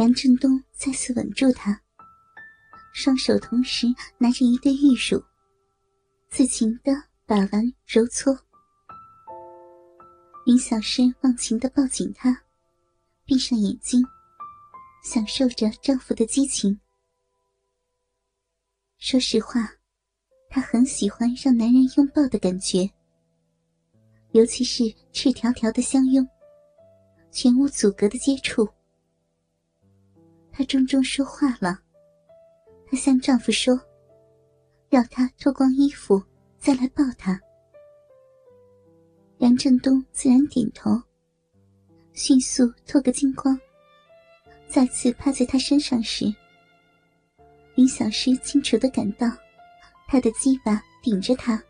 梁振东再次稳住她，双手同时拿着一对玉乳，自情的把玩揉搓。林小诗忘情的抱紧他，闭上眼睛，享受着丈夫的激情。说实话，她很喜欢让男人拥抱的感觉，尤其是赤条条的相拥，全无阻隔的接触。她终终说话了，她向丈夫说：“要他脱光衣服再来抱她。”梁振东自然点头，迅速脱个精光。再次趴在他身上时，林小诗清楚的感到，他的鸡巴顶着她，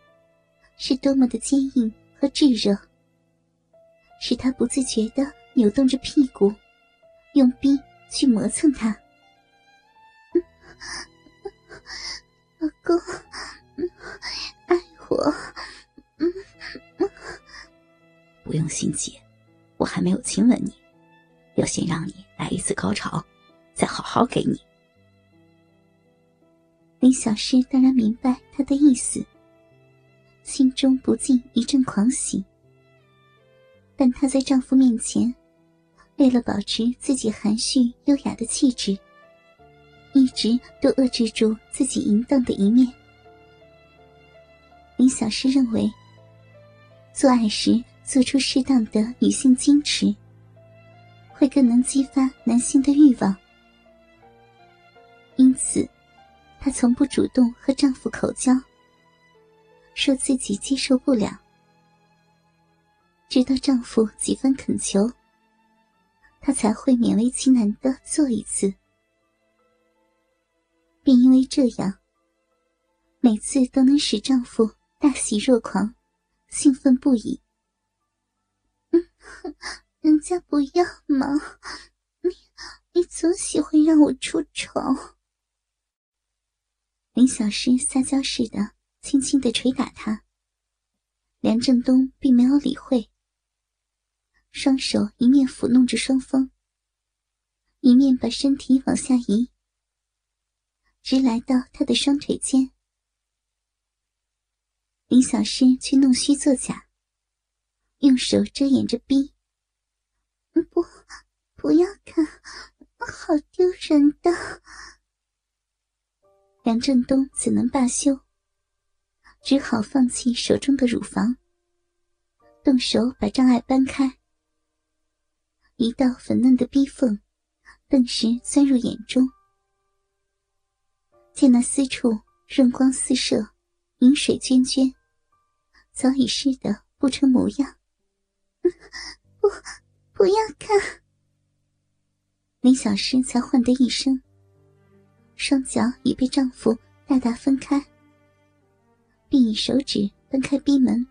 是多么的坚硬和炙热，使他不自觉的扭动着屁股，用逼。去磨蹭他，老公，爱我，不用心急，我还没有亲吻你，要先让你来一次高潮，再好好给你。林小诗当然明白他的意思，心中不禁一阵狂喜，但她在丈夫面前。为了保持自己含蓄优雅的气质，一直都遏制住自己淫荡的一面。林小诗认为，做爱时做出适当的女性矜持，会更能激发男性的欲望。因此，她从不主动和丈夫口交，说自己接受不了。直到丈夫几番恳求。她才会勉为其难的做一次，便因为这样，每次都能使丈夫大喜若狂，兴奋不已。嗯，人家不要嘛？你你总喜欢让我出丑。林小诗撒娇似的轻轻的捶打他，梁振东并没有理会。双手一面抚弄着双峰，一面把身体往下移，直来到他的双腿间。林小诗却弄虚作假，用手遮掩着逼。不，不要看，好丢人的。梁振东怎能罢休？只好放弃手中的乳房，动手把障碍搬开。一道粉嫩的逼缝，顿时钻入眼中。见那私处润光四射，饮水涓涓，早已湿得不成模样。不，不要看！林小诗才唤得一声，双脚已被丈夫大大分开，并以手指分开逼门，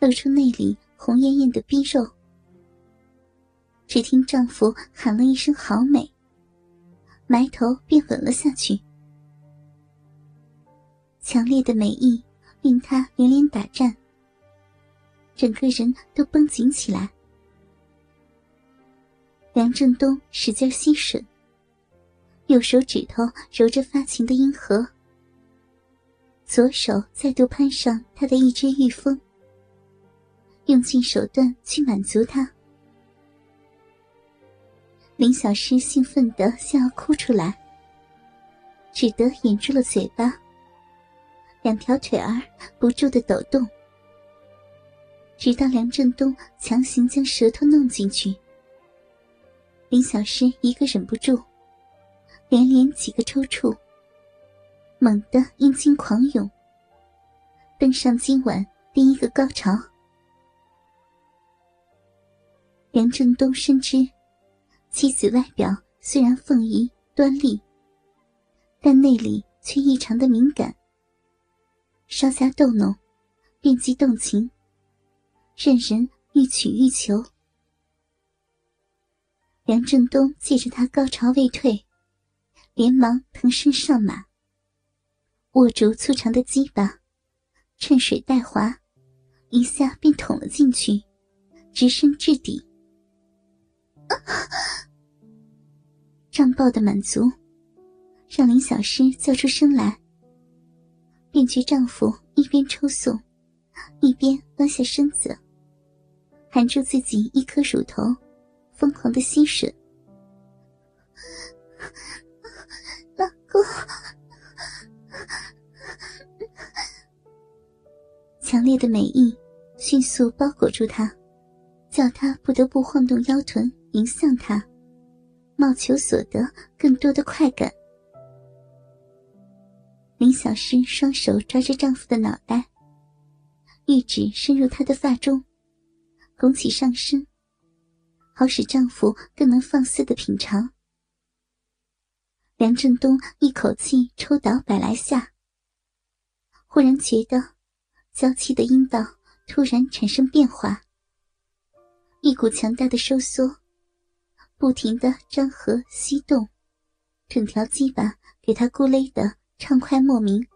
露出内里红艳艳的逼肉。只听丈夫喊了一声“好美”，埋头便吻了下去。强烈的美意令他连连打颤，整个人都绷紧起来。梁振东使劲吸吮，右手指头揉着发情的阴核，左手再度攀上他的一只玉峰，用尽手段去满足他。林小诗兴奋的想要哭出来，只得掩住了嘴巴。两条腿儿不住的抖动，直到梁振东强行将舌头弄进去，林小诗一个忍不住，连连几个抽搐，猛地阴茎狂涌，登上今晚第一个高潮。梁振东深知。妻子外表虽然凤仪端丽，但内里却异常的敏感。稍加逗弄，便即动情，任人欲取欲求。梁振东借着他高潮未退，连忙腾身上马，握住粗长的鸡巴，趁水带滑，一下便捅了进去，直身至底。胀爆的满足，让林小诗叫出声来。便觉丈夫一边抽送，一边弯下身子，含住自己一颗乳头，疯狂的吸吮。老公，强烈的美意迅速包裹住他，叫他不得不晃动腰臀迎向他，冒求所得更多的快感。林小诗双手抓着丈夫的脑袋，玉指深入他的发中，拱起上身，好使丈夫更能放肆的品尝。梁振东一口气抽倒百来下，忽然觉得娇气的阴道突然产生变化，一股强大的收缩，不停的张合吸动，整条鸡巴给他咕勒的。畅快莫名，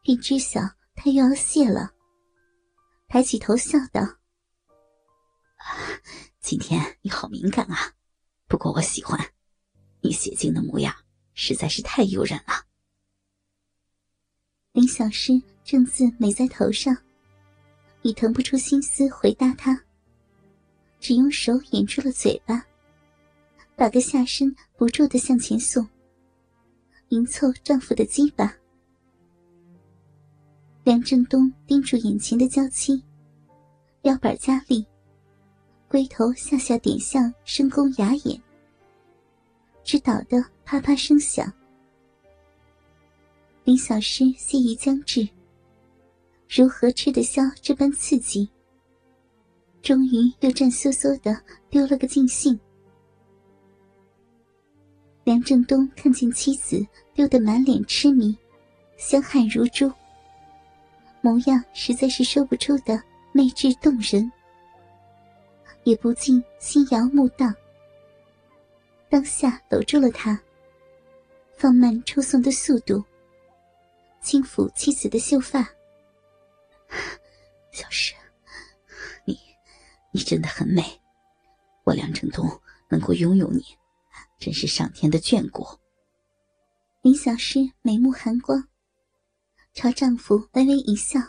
便知晓他又要泄了。抬起头笑道：“今天你好敏感啊，不过我喜欢你血精的模样，实在是太诱人了。”林小诗正自美在头上，已腾不出心思回答他，只用手掩住了嘴巴，把个下身不住的向前送。迎凑丈夫的鸡巴，梁振东盯住眼前的娇妻，腰板加力，龟头下下点向深宫牙眼，直捣得啪啪声响。林小诗心意将至，如何吃得消这般刺激？终于又战缩缩的丢了个尽兴。梁振东看见妻子丢得满脸痴迷，香汗如珠，模样实在是说不出的媚质动人，也不禁心摇目荡。当下搂住了他，放慢抽送的速度，轻抚妻子的秀发。小诗，你真的很美，我梁振东能够拥有你。真是上天的眷顾。林小诗眉目含光，朝丈夫微微一笑：“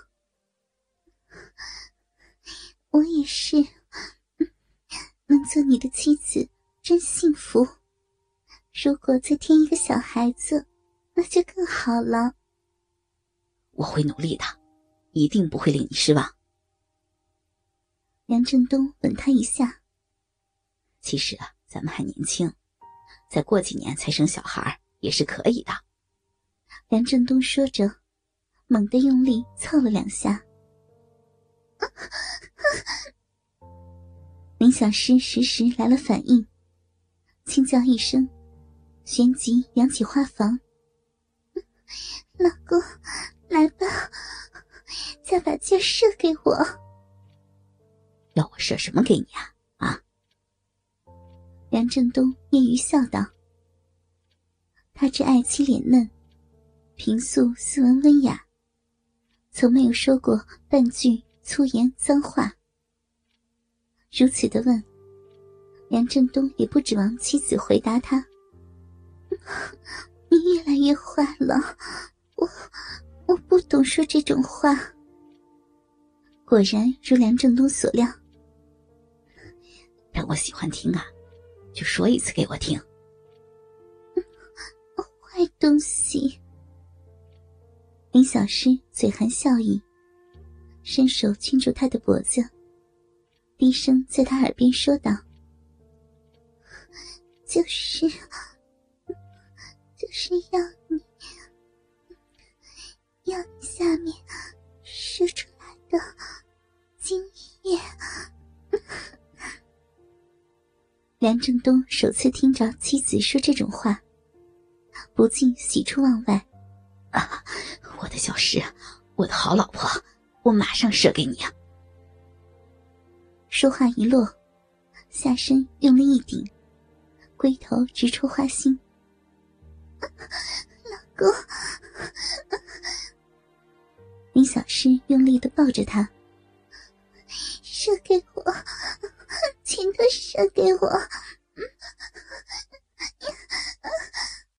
我也是，能做你的妻子真幸福。如果再添一个小孩子，那就更好了。”我会努力的，一定不会令你失望。梁振东吻她一下：“其实啊，咱们还年轻。”再过几年才生小孩也是可以的。梁振东说着，猛地用力凑了两下。林小诗时时来了反应，轻叫一声，旋即扬起花房。老公，来吧，再把箭射给我。要我射什么给你啊？啊梁振东揶揄笑道：“他这爱妻脸嫩，平素斯文温雅，从没有说过半句粗言脏话。如此的问，梁振东也不指望妻子回答他。你越来越坏了，我我不懂说这种话。果然如梁振东所料，但我喜欢听啊。”就说一次给我听。坏东西！林小诗嘴含笑意，伸手圈住他的脖子，低声在他耳边说道：“就是，就是要你，要你下面射出来的精液。”梁振东首次听着妻子说这种话，不禁喜出望外。啊，我的小诗，我的好老婆，我马上射给你啊！说话一落，下身用力一顶，龟头直戳花心。老公，林小诗用力的抱着他，射给我。请他射给我，